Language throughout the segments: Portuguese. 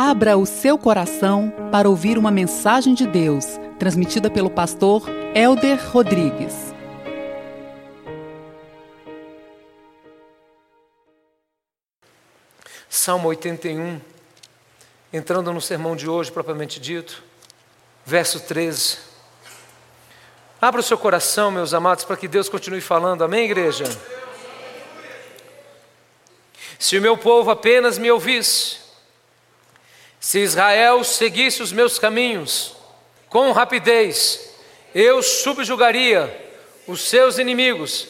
Abra o seu coração para ouvir uma mensagem de Deus, transmitida pelo pastor Elder Rodrigues. Salmo 81, entrando no sermão de hoje propriamente dito, verso 13. Abra o seu coração, meus amados, para que Deus continue falando, amém, igreja? Se o meu povo apenas me ouvisse, se Israel seguisse os meus caminhos com rapidez, eu subjugaria os seus inimigos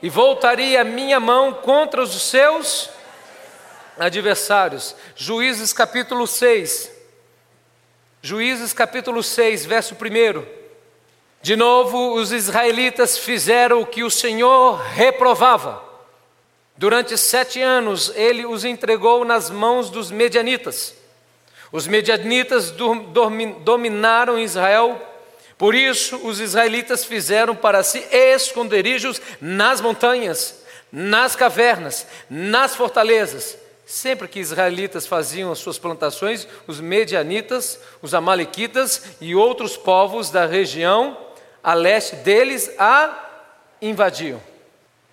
e voltaria a minha mão contra os seus adversários. Juízes capítulo 6. Juízes capítulo 6, verso 1. De novo, os israelitas fizeram o que o Senhor reprovava. Durante sete anos, ele os entregou nas mãos dos medianitas. Os medianitas dominaram Israel, por isso os israelitas fizeram para si esconderijos nas montanhas, nas cavernas, nas fortalezas. Sempre que israelitas faziam as suas plantações, os medianitas, os amalequitas e outros povos da região a leste deles a invadiam.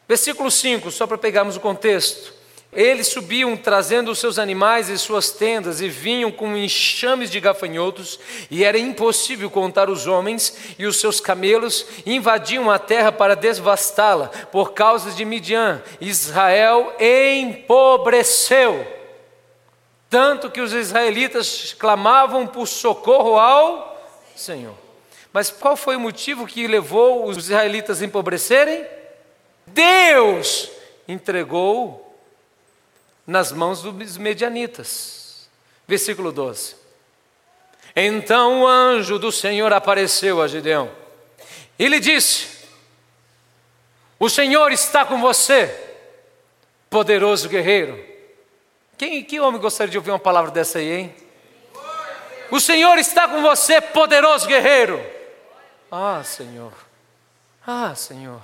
Versículo 5, só para pegarmos o contexto. Eles subiam trazendo os seus animais e suas tendas e vinham com enxames de gafanhotos, e era impossível contar os homens e os seus camelos, invadiam a terra para devastá-la por causa de Midian. Israel empobreceu, tanto que os israelitas clamavam por socorro ao Senhor. Mas qual foi o motivo que levou os israelitas a empobrecerem? Deus entregou nas mãos dos medianitas. Versículo 12. Então o anjo do Senhor apareceu a Gideão e lhe disse: O Senhor está com você, poderoso guerreiro. Quem, que homem gostaria de ouvir uma palavra dessa aí, hein? O Senhor está com você, poderoso guerreiro. Ah, Senhor. Ah, Senhor.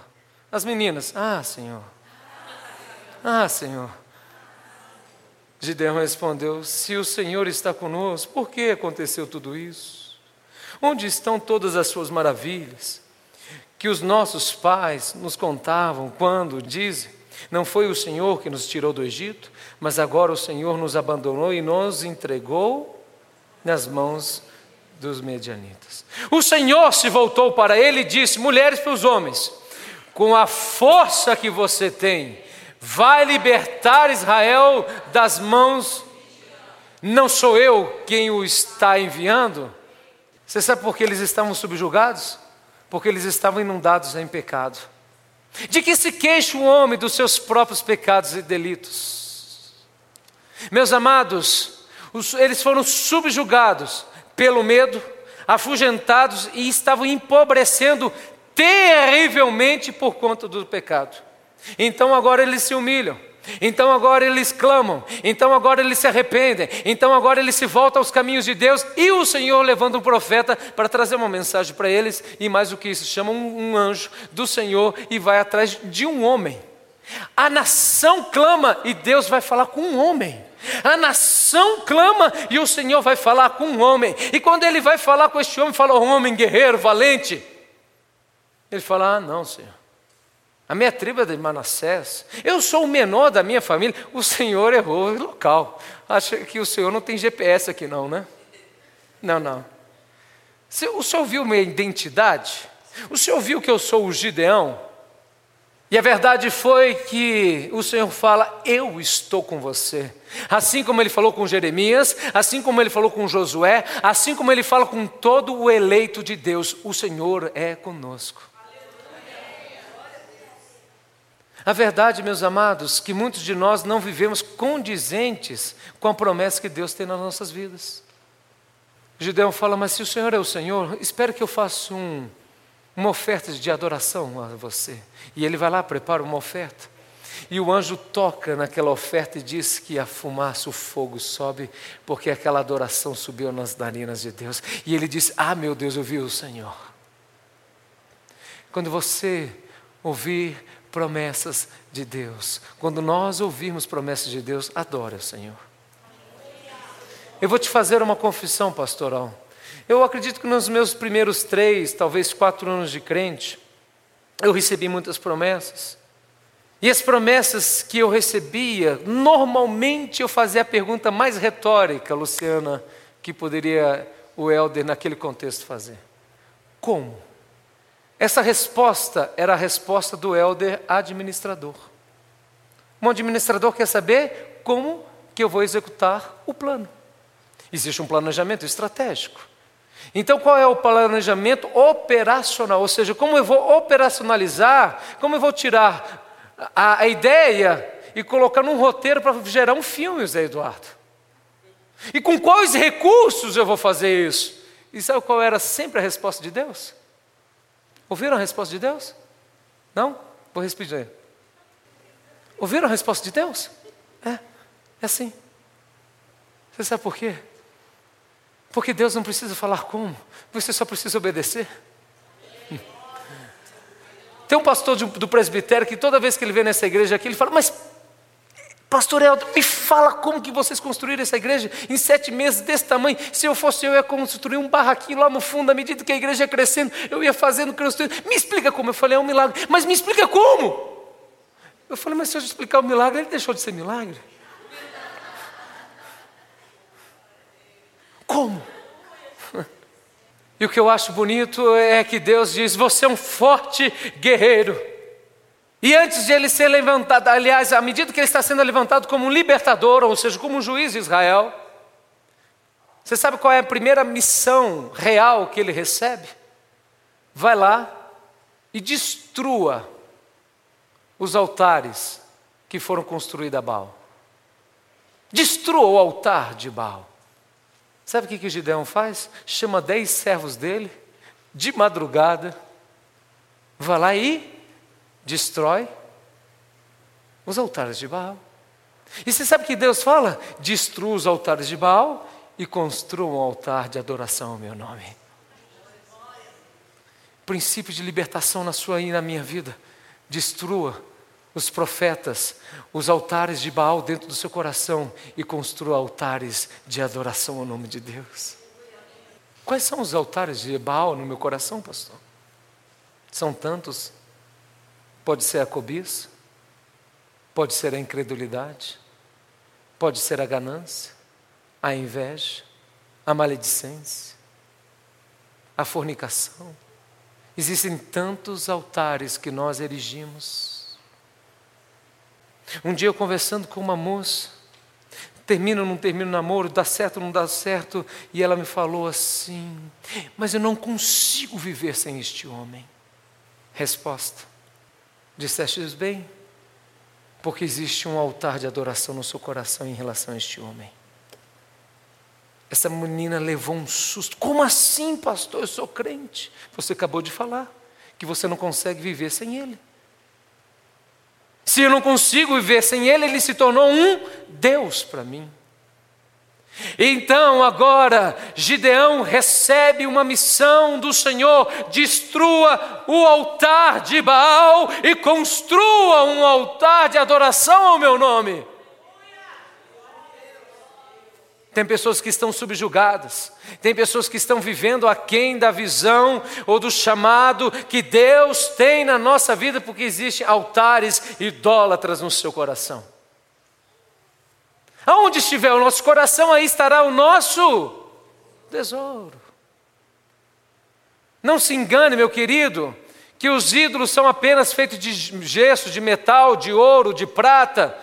As meninas, ah, Senhor. Ah, Senhor. Gideão respondeu: Se o Senhor está conosco, por que aconteceu tudo isso? Onde estão todas as suas maravilhas? Que os nossos pais nos contavam quando dizem: Não foi o Senhor que nos tirou do Egito, mas agora o Senhor nos abandonou e nos entregou nas mãos dos medianitas. O Senhor se voltou para ele e disse: Mulheres para os homens, com a força que você tem, vai libertar Israel das mãos. Não sou eu quem o está enviando. Você sabe por que eles estavam subjugados? Porque eles estavam inundados em pecado. De que se queixa o homem dos seus próprios pecados e delitos? Meus amados, os, eles foram subjugados pelo medo, afugentados e estavam empobrecendo terrivelmente por conta do pecado. Então agora eles se humilham. Então agora eles clamam, então agora eles se arrependem, então agora eles se voltam aos caminhos de Deus e o Senhor levanta um profeta para trazer uma mensagem para eles e mais do que isso, chama um, um anjo do Senhor e vai atrás de um homem. A nação clama e Deus vai falar com um homem. A nação clama e o Senhor vai falar com um homem. E quando ele vai falar com este homem, fala: um homem guerreiro, valente. Ele fala: Ah, não, Senhor. A minha tribo é de Manassés. Eu sou o menor da minha família. O Senhor errou o local. Acha que o Senhor não tem GPS aqui, não, né? Não, não. O Senhor viu minha identidade? O Senhor viu que eu sou o Gideão? E a verdade foi que o Senhor fala: Eu estou com você. Assim como ele falou com Jeremias, assim como ele falou com Josué, assim como ele fala com todo o eleito de Deus, o Senhor é conosco. A verdade, meus amados, que muitos de nós não vivemos condizentes com a promessa que Deus tem nas nossas vidas. Gideão fala, mas se o Senhor é o Senhor, espero que eu faça um, uma oferta de adoração a você. E ele vai lá, prepara uma oferta. E o anjo toca naquela oferta e diz que a fumaça, o fogo sobe, porque aquela adoração subiu nas narinas de Deus. E ele diz: Ah, meu Deus, eu vi o Senhor. Quando você ouvir promessas de Deus. Quando nós ouvirmos promessas de Deus, adore o Senhor. Eu vou te fazer uma confissão pastoral. Eu acredito que nos meus primeiros três, talvez quatro anos de crente, eu recebi muitas promessas. E as promessas que eu recebia, normalmente eu fazia a pergunta mais retórica, Luciana, que poderia o Helder naquele contexto fazer: Como? Essa resposta era a resposta do Helder administrador. Um administrador quer saber como que eu vou executar o plano. Existe um planejamento estratégico. Então, qual é o planejamento operacional? Ou seja, como eu vou operacionalizar, como eu vou tirar a, a ideia e colocar num roteiro para gerar um filme, Zé Eduardo? E com quais recursos eu vou fazer isso? E sabe qual era sempre a resposta de Deus? Ouviram a resposta de Deus? Não? Vou repetir. Ouviram a resposta de Deus? É, é assim. Você sabe por quê? Porque Deus não precisa falar como, você só precisa obedecer. Tem um pastor do presbitério que toda vez que ele vem nessa igreja aqui, ele fala, mas Pastor Elton, me fala como que vocês construíram essa igreja em sete meses desse tamanho. Se eu fosse eu, ia construir um barraquinho lá no fundo, à medida que a igreja ia crescendo, eu ia fazendo, crescendo. Me explica como. Eu falei, é um milagre. Mas me explica como. Eu falei, mas se eu explicar o milagre, ele deixou de ser milagre. Como? E o que eu acho bonito é que Deus diz: Você é um forte guerreiro. E antes de ele ser levantado, aliás, à medida que ele está sendo levantado como um libertador, ou seja, como um juiz de Israel, você sabe qual é a primeira missão real que ele recebe? Vai lá e destrua os altares que foram construídos a Baal. Destrua o altar de Baal. Sabe o que, que Gideão faz? Chama dez servos dele, de madrugada, vai lá e destrói os altares de Baal. E você sabe que Deus fala? Destrua os altares de Baal e construa um altar de adoração ao meu nome. Princípio de libertação na sua e na minha vida. Destrua os profetas, os altares de Baal dentro do seu coração e construa altares de adoração ao nome de Deus. Quais são os altares de Baal no meu coração, pastor? São tantos. Pode ser a cobiça, pode ser a incredulidade, pode ser a ganância, a inveja, a maledicência, a fornicação. Existem tantos altares que nós erigimos. Um dia eu conversando com uma moça, termina ou não termina o namoro, dá certo ou não dá certo, e ela me falou assim: Mas eu não consigo viver sem este homem. Resposta: Disseste bem, porque existe um altar de adoração no seu coração em relação a este homem. Essa menina levou um susto. Como assim, pastor? Eu sou crente. Você acabou de falar que você não consegue viver sem ele. Se eu não consigo viver sem ele, ele se tornou um Deus para mim. Então agora Gideão recebe uma missão do Senhor: destrua o altar de Baal e construa um altar de adoração ao meu nome. Tem pessoas que estão subjugadas, tem pessoas que estão vivendo aquém da visão ou do chamado que Deus tem na nossa vida, porque existem altares idólatras no seu coração. Aonde estiver o nosso coração, aí estará o nosso tesouro. Não se engane, meu querido, que os ídolos são apenas feitos de gesso, de metal, de ouro, de prata,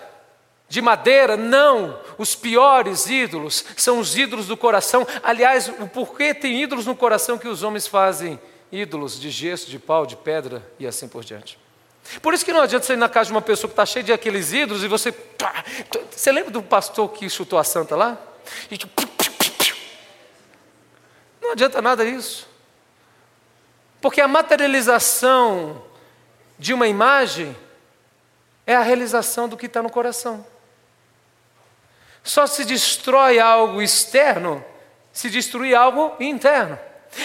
de madeira. Não, os piores ídolos são os ídolos do coração. Aliás, o porquê tem ídolos no coração que os homens fazem ídolos de gesso, de pau, de pedra e assim por diante. Por isso que não adianta você ir na casa de uma pessoa que está cheia de aqueles ídolos e você. Você lembra do pastor que chutou a santa lá? Não adianta nada isso. Porque a materialização de uma imagem é a realização do que está no coração. Só se destrói algo externo se destruir algo interno.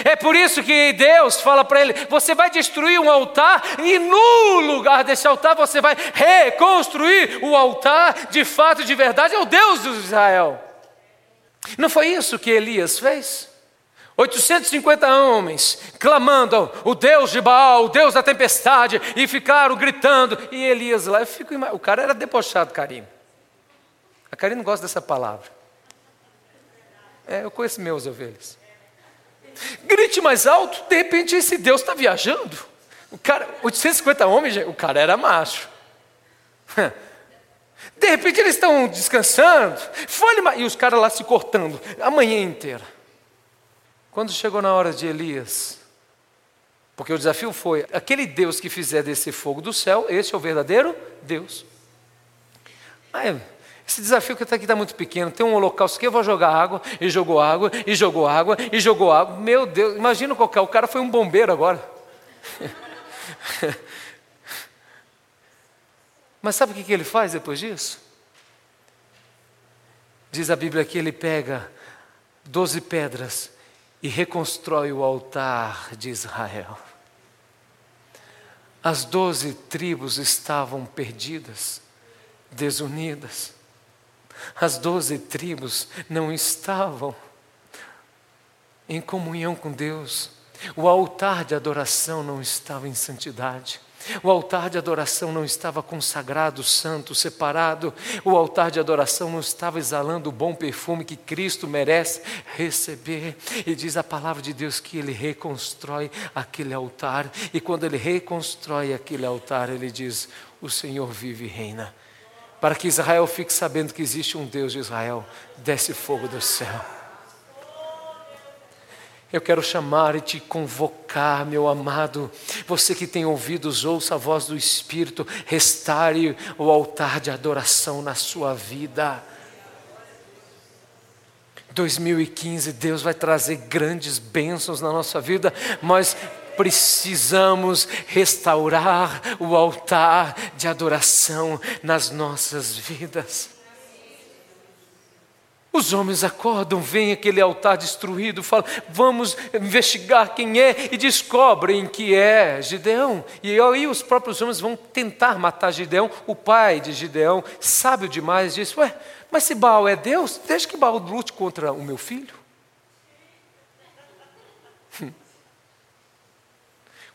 É por isso que Deus fala para ele: você vai destruir um altar e no lugar desse altar você vai reconstruir o altar de fato de verdade, é o Deus de Israel. Não foi isso que Elias fez? 850 homens clamando o Deus de Baal, o Deus da tempestade, e ficaram gritando. E Elias lá, eu fico, o cara era debochado, Karim. A Karim não gosta dessa palavra. É, eu conheço meus ovelhas. Grite mais alto, de repente esse Deus está viajando. O cara, 850 homens, o cara era macho. De repente eles estão descansando, fale e os caras lá se cortando a manhã inteira. Quando chegou na hora de Elias, porque o desafio foi: aquele Deus que fizer descer fogo do céu, esse é o verdadeiro Deus. Aí, esse desafio que está aqui está muito pequeno. Tem um holocausto que eu vou jogar água, e jogou água, e jogou água, e jogou água. Meu Deus, imagina qualquer. O cara foi um bombeiro agora. Mas sabe o que ele faz depois disso? Diz a Bíblia que ele pega doze pedras e reconstrói o altar de Israel. As doze tribos estavam perdidas, desunidas. As doze tribos não estavam em comunhão com Deus. O altar de adoração não estava em santidade. O altar de adoração não estava consagrado, santo, separado. O altar de adoração não estava exalando o bom perfume que Cristo merece receber. E diz a palavra de Deus que ele reconstrói aquele altar. E quando ele reconstrói aquele altar, ele diz: O Senhor vive e reina. Para que Israel fique sabendo que existe um Deus de Israel, desce fogo do céu. Eu quero chamar e te convocar, meu amado. Você que tem ouvidos, ouça a voz do Espírito, restare o altar de adoração na sua vida. 2015, Deus vai trazer grandes bênçãos na nossa vida, mas precisamos restaurar o altar de adoração nas nossas vidas. Os homens acordam, veem aquele altar destruído, falam: vamos investigar quem é, e descobrem que é Gideão. E aí os próprios homens vão tentar matar Gideão. O pai de Gideão, sábio demais, diz: Ué, mas se Baal é Deus, deixa que Baal lute contra o meu filho.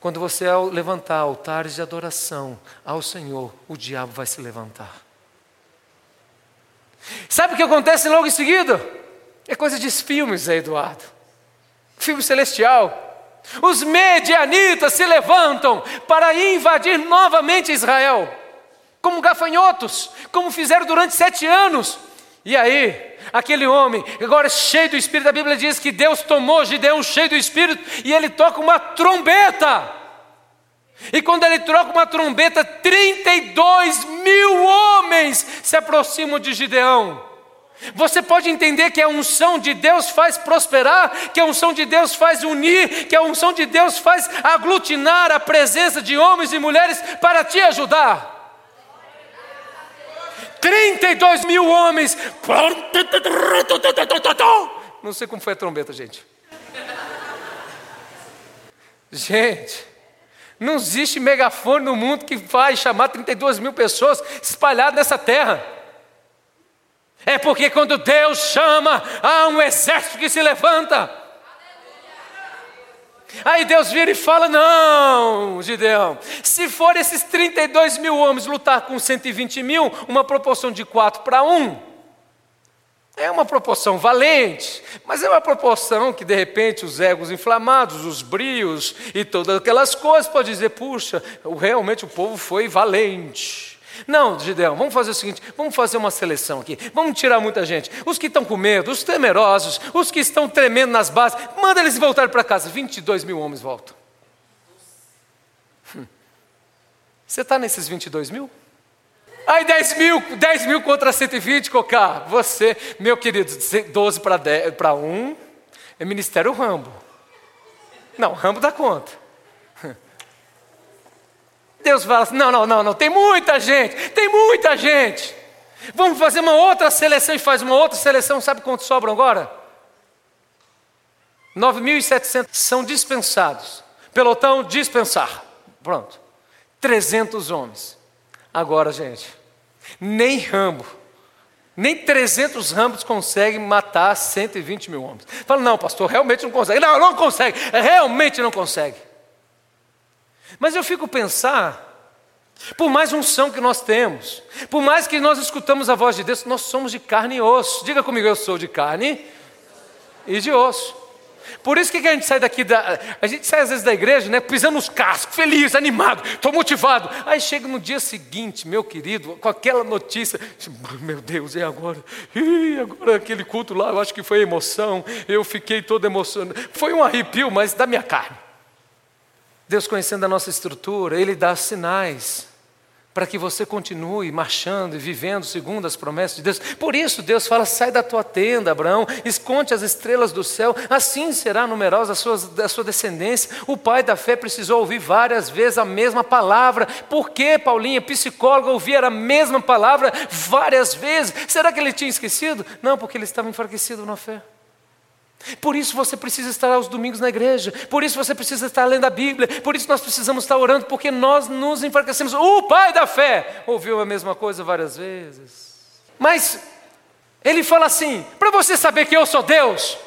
Quando você levantar altares de adoração ao Senhor, o diabo vai se levantar. Sabe o que acontece logo em seguida? É coisa de filmes, Eduardo. Filme celestial. Os medianitas se levantam para invadir novamente Israel, como gafanhotos, como fizeram durante sete anos. E aí, aquele homem, agora cheio do Espírito, a Bíblia diz que Deus tomou Gideão cheio do Espírito e ele toca uma trombeta. E quando ele troca uma trombeta, 32 mil homens se aproximam de Gideão. Você pode entender que a unção de Deus faz prosperar, que a unção de Deus faz unir, que a unção de Deus faz aglutinar a presença de homens e mulheres para te ajudar. 32 mil homens. Não sei como foi a trombeta, gente. Gente. Não existe megafone no mundo que vai chamar 32 mil pessoas espalhadas nessa terra. É porque quando Deus chama, há um exército que se levanta. Aí Deus vira e fala: Não, Gideão, se for esses 32 mil homens lutar com 120 mil, uma proporção de 4 para 1. É uma proporção valente, mas é uma proporção que de repente os egos inflamados, os brios e todas aquelas coisas pode dizer, puxa, realmente o povo foi valente. Não, Gideão, vamos fazer o seguinte: vamos fazer uma seleção aqui, vamos tirar muita gente. Os que estão com medo, os temerosos, os que estão tremendo nas bases, manda eles voltar para casa. 22 mil homens voltam. Hum. Você está nesses 22 mil? Aí 10 mil, 10 mil contra 120, Cocá. Você, meu querido, 12 para 1 é Ministério Rambo. Não, Rambo dá conta. Deus fala assim: não, não, não, não, tem muita gente, tem muita gente. Vamos fazer uma outra seleção e faz uma outra seleção, sabe quantos sobram agora? 9.700 são dispensados. Pelotão dispensar. Pronto. 300 homens. Agora, gente, nem Rambo Nem 300 ramos conseguem matar 120 mil homens. Fala, não, pastor, realmente não consegue. Não, não consegue, realmente não consegue. Mas eu fico pensar, por mais unção que nós temos, por mais que nós escutamos a voz de Deus, nós somos de carne e osso. Diga comigo, eu sou de carne e de osso. Por isso que a gente sai daqui, da, a gente sai às vezes da igreja, né, pisando os cascos, feliz, animado, estou motivado. Aí chega no dia seguinte, meu querido, com aquela notícia, meu Deus, e agora? Agora aquele culto lá, eu acho que foi emoção, eu fiquei todo emocionado. Foi um arrepio, mas da minha carne. Deus conhecendo a nossa estrutura, Ele dá sinais para que você continue marchando e vivendo segundo as promessas de Deus. Por isso Deus fala: sai da tua tenda, Abraão, esconde as estrelas do céu, assim será numerosa a sua, a sua descendência. O pai da fé precisou ouvir várias vezes a mesma palavra. Por que, Paulinha, psicóloga, ouvia a mesma palavra várias vezes? Será que ele tinha esquecido? Não, porque ele estava enfraquecido na fé. Por isso você precisa estar aos domingos na igreja, por isso você precisa estar lendo a Bíblia, por isso nós precisamos estar orando, porque nós nos enfraquecemos. O pai da fé ouviu a mesma coisa várias vezes. Mas ele fala assim: para você saber que eu sou Deus,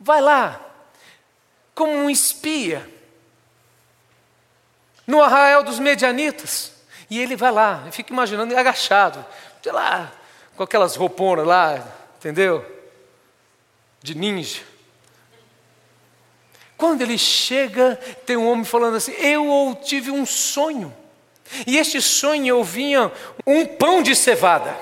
vai lá, como um espia, no arraial dos medianitas, e ele vai lá, e fica imaginando agachado, sei lá, com aquelas rouponas lá, entendeu? De ninja. Quando ele chega, tem um homem falando assim: Eu tive um sonho. E este sonho eu vinha um pão de cevada,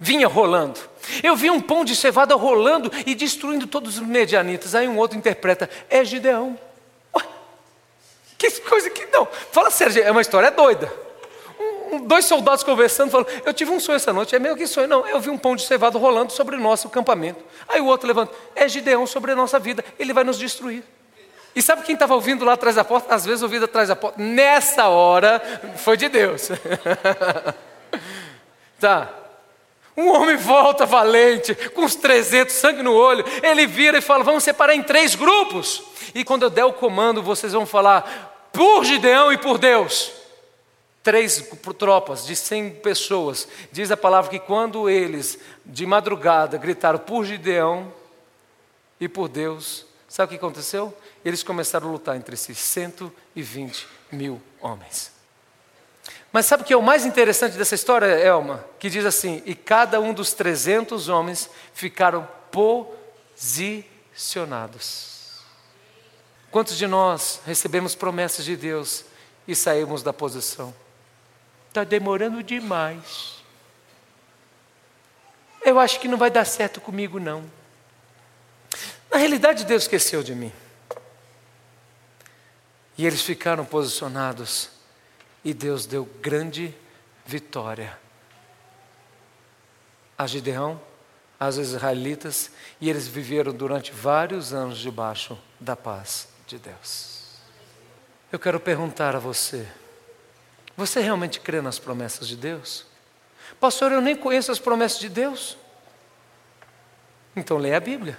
vinha rolando. Eu vi um pão de cevada rolando e destruindo todos os medianitas. Aí um outro interpreta: É Gideão. Ué, que coisa que não. Fala sério, é uma história doida dois soldados conversando, falando: Eu tive um sonho essa noite. É meio que sonho. Não, eu vi um pão de cevado rolando sobre o nosso acampamento. Aí o outro levanta: É Gideão sobre a nossa vida. Ele vai nos destruir. E sabe quem estava ouvindo lá atrás da porta? Às vezes ouvindo atrás da porta. Nessa hora, foi de Deus. tá. Um homem volta valente, com os 300, sangue no olho. Ele vira e fala: Vamos separar em três grupos. E quando eu der o comando, vocês vão falar por Gideão e por Deus três tropas de cem pessoas. Diz a palavra que quando eles, de madrugada, gritaram por Gideão e por Deus, sabe o que aconteceu? Eles começaram a lutar entre si, 120 mil homens. Mas sabe o que é o mais interessante dessa história, Elma? Que diz assim: e cada um dos 300 homens ficaram posicionados. Quantos de nós recebemos promessas de Deus e saímos da posição? Está demorando demais. Eu acho que não vai dar certo comigo, não. Na realidade, Deus esqueceu de mim. E eles ficaram posicionados. E Deus deu grande vitória a Gideão, aos israelitas, e eles viveram durante vários anos debaixo da paz de Deus. Eu quero perguntar a você: você realmente crê nas promessas de Deus? Pastor, eu nem conheço as promessas de Deus. Então leia a Bíblia.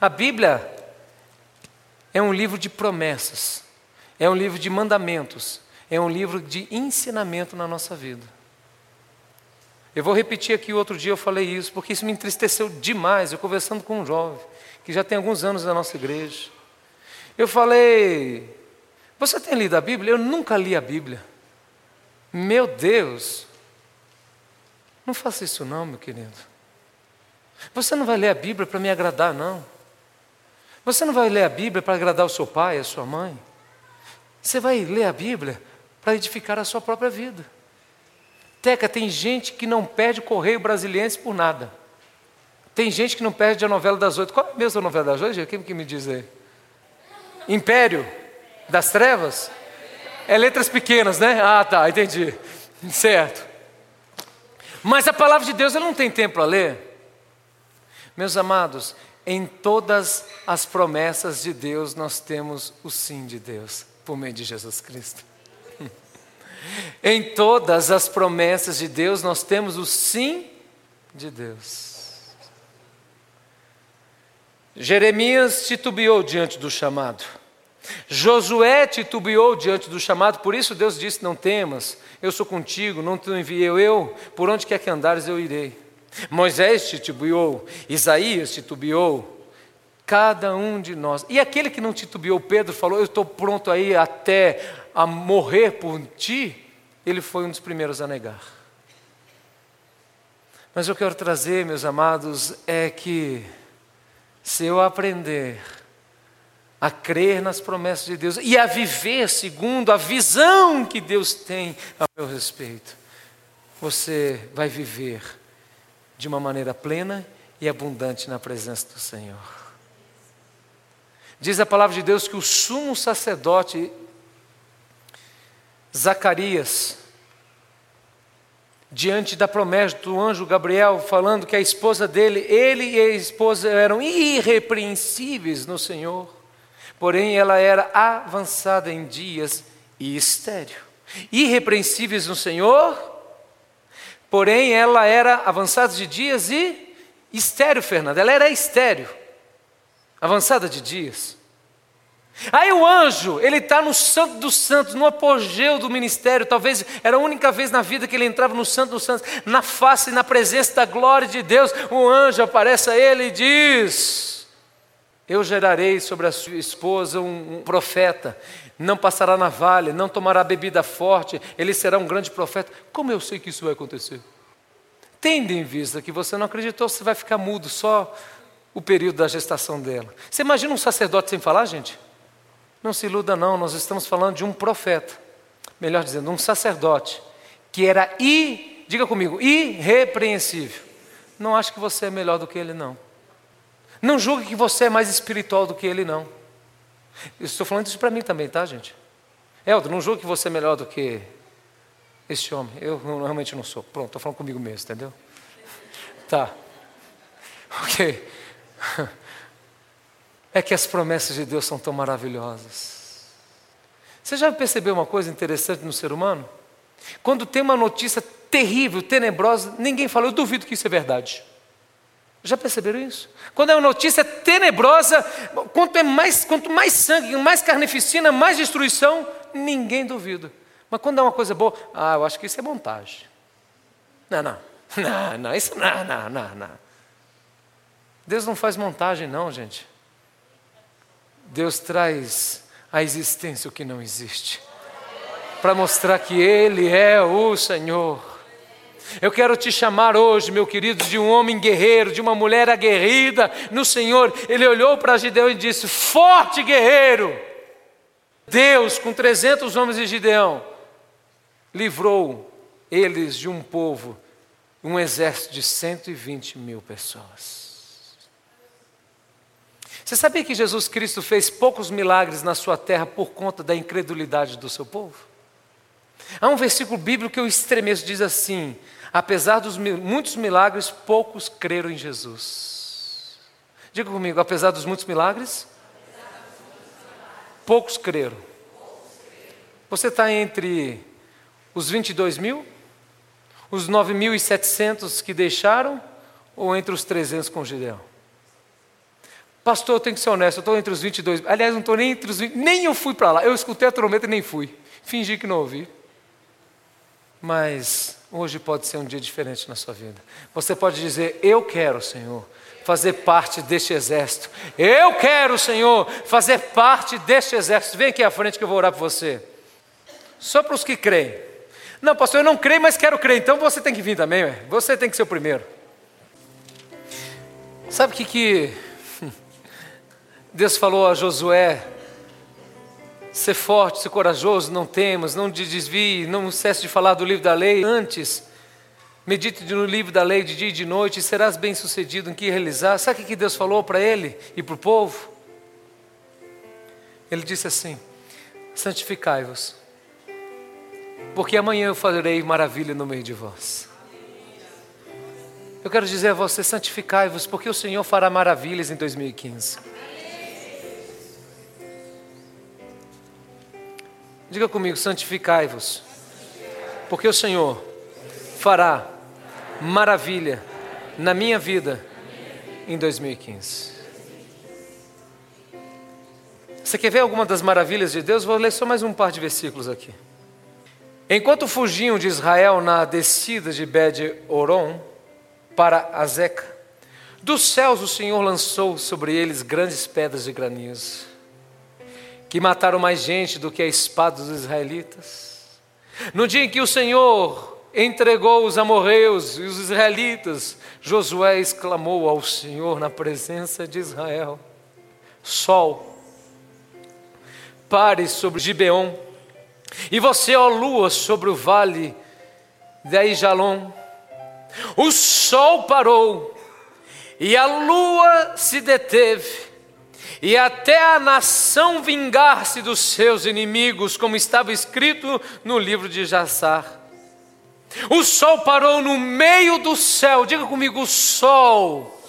A Bíblia é um livro de promessas, é um livro de mandamentos, é um livro de ensinamento na nossa vida. Eu vou repetir aqui outro dia eu falei isso, porque isso me entristeceu demais. Eu conversando com um jovem que já tem alguns anos na nossa igreja. Eu falei: Você tem lido a Bíblia? Eu nunca li a Bíblia. Meu Deus, não faça isso não, meu querido. Você não vai ler a Bíblia para me agradar, não. Você não vai ler a Bíblia para agradar o seu pai, a sua mãe. Você vai ler a Bíblia para edificar a sua própria vida. Teca, tem gente que não perde o Correio Brasiliense por nada. Tem gente que não perde a novela das oito. Qual é a mesma novela das oito? Quem que me diz aí? Império das Trevas? É letras pequenas, né? Ah, tá, entendi. Certo. Mas a palavra de Deus ela não tem tempo para ler. Meus amados, em todas as promessas de Deus nós temos o sim de Deus por meio de Jesus Cristo. em todas as promessas de Deus nós temos o sim de Deus. Jeremias titubeou diante do chamado. Josué titubeou diante do chamado, por isso Deus disse: Não temas, eu sou contigo, não te enviei eu, por onde quer que andares eu irei. Moisés titubeou, Isaías titubeou, cada um de nós. E aquele que não titubeou, Pedro falou: Eu estou pronto aí até a morrer por ti. Ele foi um dos primeiros a negar. Mas eu quero trazer, meus amados, é que se eu aprender a crer nas promessas de Deus e a viver segundo a visão que Deus tem a meu respeito, você vai viver de uma maneira plena e abundante na presença do Senhor. Diz a palavra de Deus que o sumo sacerdote Zacarias, diante da promessa do anjo Gabriel, falando que a esposa dele, ele e a esposa eram irrepreensíveis no Senhor, porém ela era avançada em dias e estéreo. Irrepreensíveis no Senhor, porém ela era avançada de dias e estéreo, Fernanda, ela era estéreo avançada de dias. Aí o anjo, ele está no Santo dos Santos, no apogeu do ministério, talvez era a única vez na vida que ele entrava no Santo dos Santos, na face e na presença da glória de Deus. O anjo aparece a ele e diz: Eu gerarei sobre a sua esposa um, um profeta, não passará navalha, não tomará bebida forte, ele será um grande profeta. Como eu sei que isso vai acontecer? Tendo em vista que você não acreditou, você vai ficar mudo só o período da gestação dela. Você imagina um sacerdote sem falar, gente? Não se iluda, não, nós estamos falando de um profeta, melhor dizendo, um sacerdote, que era, i, diga comigo, irrepreensível. Não acho que você é melhor do que ele, não. Não julgue que você é mais espiritual do que ele, não. Eu estou falando isso para mim também, tá, gente? Eldo, não julgue que você é melhor do que esse homem. Eu realmente não sou. Pronto, estou falando comigo mesmo, entendeu? Tá. Ok. É que as promessas de Deus são tão maravilhosas. Você já percebeu uma coisa interessante no ser humano? Quando tem uma notícia terrível, tenebrosa, ninguém fala, eu duvido que isso é verdade. Já perceberam isso? Quando é uma notícia tenebrosa, quanto, é mais, quanto mais sangue, mais carnificina, mais destruição, ninguém duvida. Mas quando é uma coisa boa, ah, eu acho que isso é montagem. Não, não, não, não, isso não, não, não, não. Deus não faz montagem, não, gente. Deus traz à existência o que não existe, para mostrar que Ele é o Senhor. Eu quero te chamar hoje, meu querido, de um homem guerreiro, de uma mulher aguerrida no Senhor. Ele olhou para Gideão e disse: Forte guerreiro! Deus, com 300 homens de Gideão, livrou eles de um povo, um exército de 120 mil pessoas. Você sabia que Jesus Cristo fez poucos milagres na sua terra por conta da incredulidade do seu povo? Há um versículo bíblico que eu estremeço, diz assim: apesar dos muitos milagres, poucos creram em Jesus. Diga comigo, apesar dos muitos milagres, poucos creram. Você está entre os 22 mil, os 9.700 que deixaram, ou entre os 300 com Gideão? Pastor, eu tenho que ser honesto, eu estou entre os 22. Aliás, não estou nem entre os 20, nem eu fui para lá. Eu escutei a trombeta e nem fui. Fingi que não ouvi. Mas hoje pode ser um dia diferente na sua vida. Você pode dizer: Eu quero, Senhor, fazer parte deste exército. Eu quero, Senhor, fazer parte deste exército. Vem aqui à frente que eu vou orar por você. Só para os que creem. Não, pastor, eu não creio, mas quero crer. Então você tem que vir também, ué. você tem que ser o primeiro. Sabe o que, que Deus falou a Josué: ser forte, ser corajoso, não temas, não te desvie, não cesse de falar do livro da lei. Antes, medite no livro da lei de dia e de noite, e serás bem sucedido em que realizar. Sabe o que Deus falou para ele e para o povo? Ele disse assim: santificai-vos, porque amanhã eu farei maravilha no meio de vós. Eu quero dizer a você: santificai-vos, porque o Senhor fará maravilhas em 2015. Diga comigo: santificai-vos, porque o Senhor fará maravilha na minha vida em 2015. Você quer ver alguma das maravilhas de Deus? Vou ler só mais um par de versículos aqui. Enquanto fugiam de Israel na descida de Bed-Oron, para Azeca. Dos céus o Senhor lançou sobre eles grandes pedras de granizo, que mataram mais gente do que a espada dos israelitas. No dia em que o Senhor entregou os amorreus e os israelitas, Josué exclamou ao Senhor na presença de Israel: Sol, pare sobre Gibeon, e você, ó lua, sobre o vale de Aijalon. O sol parou e a lua se deteve, e até a nação vingar-se dos seus inimigos, como estava escrito no livro de Jassar. O sol parou no meio do céu, diga comigo: o sol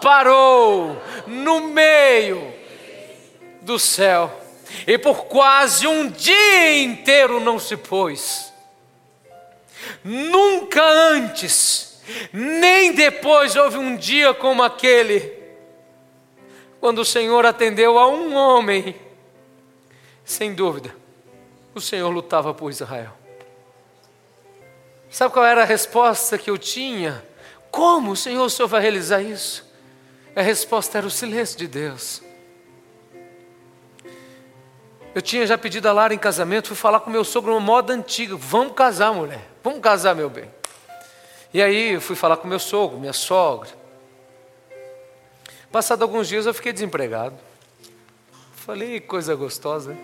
parou no meio do céu, e por quase um dia inteiro não se pôs. Nunca antes nem depois houve um dia como aquele, quando o Senhor atendeu a um homem. Sem dúvida, o Senhor lutava por Israel. Sabe qual era a resposta que eu tinha? Como, Senhor, o Senhor vai realizar isso? A resposta era o silêncio de Deus. Eu tinha já pedido a Lara em casamento, fui falar com meu sogro uma moda antiga. Vamos casar, mulher. Vamos casar, meu bem. E aí eu fui falar com meu sogro, minha sogra. Passado alguns dias eu fiquei desempregado. Falei, coisa gostosa.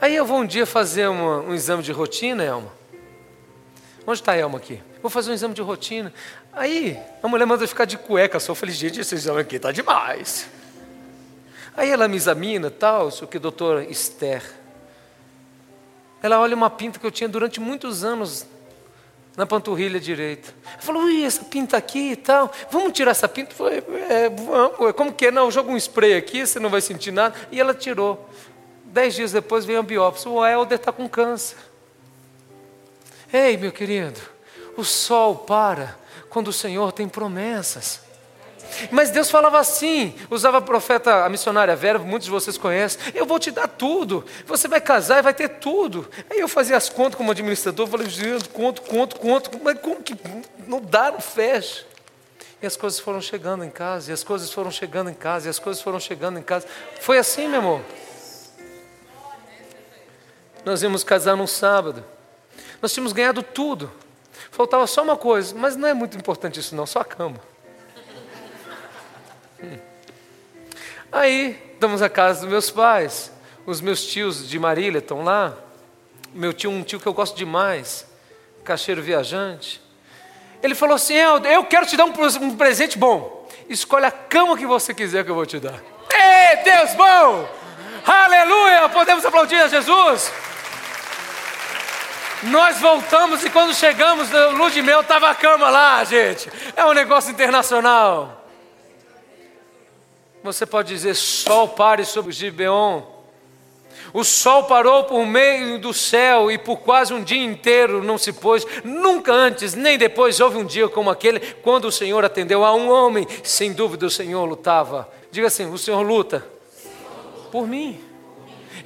Aí eu vou um dia fazer uma, um exame de rotina, Elma. Onde está a Elma aqui? Vou fazer um exame de rotina. Aí a mulher manda ficar de cueca só. Eu falei, gente, esse exame aqui está demais. Aí ela me examina, tal, isso que doutor Esther. Ela olha uma pinta que eu tinha durante muitos anos na panturrilha direita. Falou, ui, essa pinta aqui e tal, vamos tirar essa pinta? Falei, é, vamos, como que é? Não, joga um spray aqui, você não vai sentir nada. E ela tirou. Dez dias depois veio a biópsia, o Helder está com câncer. Ei, meu querido, o sol para quando o Senhor tem promessas. Mas Deus falava assim, usava a profeta, a missionária Vera, muitos de vocês conhecem, eu vou te dar tudo, você vai casar e vai ter tudo. Aí eu fazia as contas como administrador, falei, conto, conto, conto, mas como que não dá, não fecha. E as coisas foram chegando em casa, e as coisas foram chegando em casa, e as coisas foram chegando em casa. Foi assim, meu amor. Nós íamos casar num sábado. Nós tínhamos ganhado tudo. Faltava só uma coisa, mas não é muito importante isso não, só a cama. Aí, estamos à casa dos meus pais. Os meus tios de Marília estão lá. Meu tio, um tio que eu gosto demais, cacheiro viajante. Ele falou assim: eu, eu quero te dar um, um presente bom. Escolhe a cama que você quiser que eu vou te dar. Ei, Deus bom! Aleluia! Podemos aplaudir a Jesus? Nós voltamos e quando chegamos no Lua de Mel, estava a cama lá, gente. É um negócio internacional. Você pode dizer: sol pare sobre Gibeon. O sol parou por meio do céu e por quase um dia inteiro não se pôs. Nunca antes, nem depois, houve um dia como aquele, quando o Senhor atendeu a um homem. Sem dúvida, o Senhor lutava. Diga assim: o Senhor luta por mim.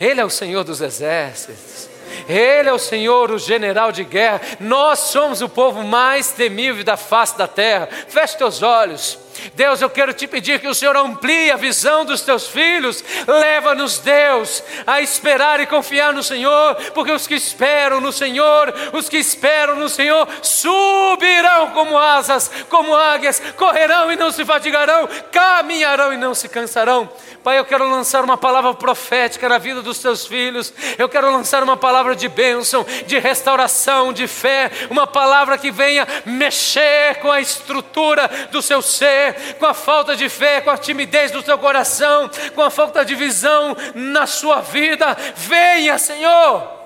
Ele é o Senhor dos exércitos. Ele é o Senhor, o general de guerra. Nós somos o povo mais temível da face da terra. Feche teus olhos. Deus, eu quero te pedir que o Senhor amplie a visão dos teus filhos. Leva-nos, Deus, a esperar e confiar no Senhor, porque os que esperam no Senhor, os que esperam no Senhor, subirão como asas, como águias, correrão e não se fatigarão, caminharão e não se cansarão. Pai, eu quero lançar uma palavra profética na vida dos teus filhos. Eu quero lançar uma palavra de bênção, de restauração, de fé, uma palavra que venha mexer com a estrutura do seu ser, com a falta de fé, com a timidez do seu coração, com a falta de visão na sua vida. Venha, Senhor.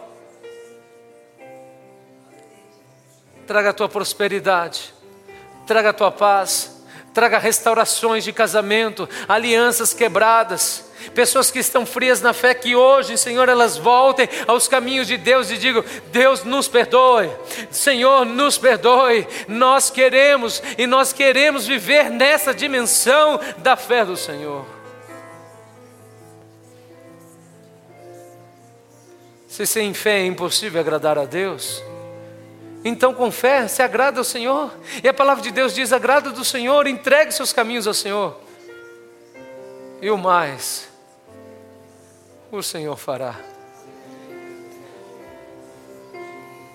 Traga a tua prosperidade, traga a tua paz traga restaurações de casamento, alianças quebradas. Pessoas que estão frias na fé, que hoje, Senhor, elas voltem aos caminhos de Deus e digam: Deus nos perdoe, Senhor, nos perdoe. Nós queremos e nós queremos viver nessa dimensão da fé do Senhor. Se sem fé é impossível agradar a Deus, Então, com fé, se agrada ao Senhor. E a palavra de Deus diz: agrada do Senhor, entregue seus caminhos ao Senhor. E o mais, o Senhor fará.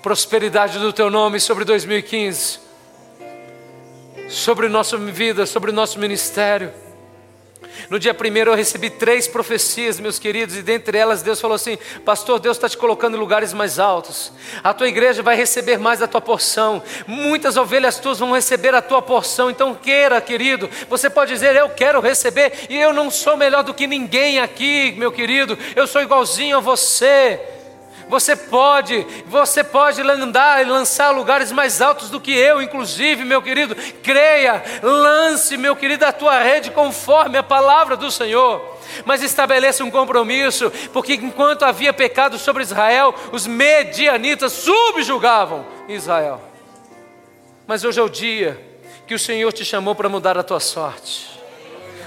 Prosperidade do teu nome sobre 2015, sobre nossa vida, sobre nosso ministério. No dia primeiro eu recebi três profecias, meus queridos, e dentre elas Deus falou assim: Pastor, Deus está te colocando em lugares mais altos. A tua igreja vai receber mais da tua porção. Muitas ovelhas tuas vão receber a tua porção. Então queira, querido. Você pode dizer: Eu quero receber, e eu não sou melhor do que ninguém aqui, meu querido. Eu sou igualzinho a você. Você pode, você pode andar e lançar lugares mais altos do que eu, inclusive, meu querido. Creia, lance, meu querido, a tua rede conforme a palavra do Senhor. Mas estabeleça um compromisso, porque enquanto havia pecado sobre Israel, os medianitas subjugavam Israel. Mas hoje é o dia que o Senhor te chamou para mudar a tua sorte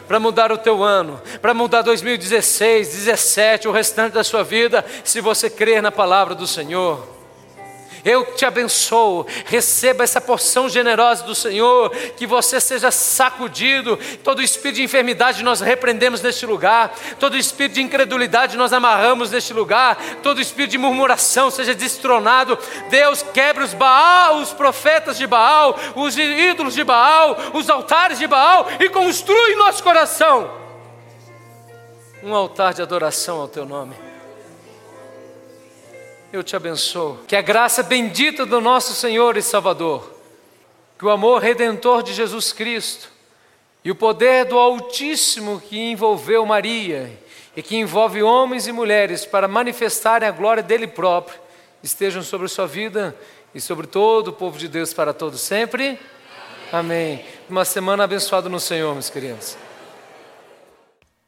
para mudar o teu ano, para mudar 2016, 17, o restante da sua vida, se você crer na palavra do Senhor. Eu te abençoo. Receba essa porção generosa do Senhor. Que você seja sacudido. Todo espírito de enfermidade nós repreendemos neste lugar. Todo espírito de incredulidade nós amarramos neste lugar. Todo espírito de murmuração seja destronado. Deus quebra os Baal, os profetas de Baal, os ídolos de Baal, os altares de Baal e construa em nosso coração um altar de adoração ao teu nome eu te abençoo. Que a graça bendita do nosso Senhor e Salvador, que o amor redentor de Jesus Cristo e o poder do Altíssimo que envolveu Maria e que envolve homens e mulheres para manifestarem a glória dele próprio, estejam sobre sua vida e sobre todo o povo de Deus para todos sempre. Amém. Uma semana abençoada no Senhor, meus queridos.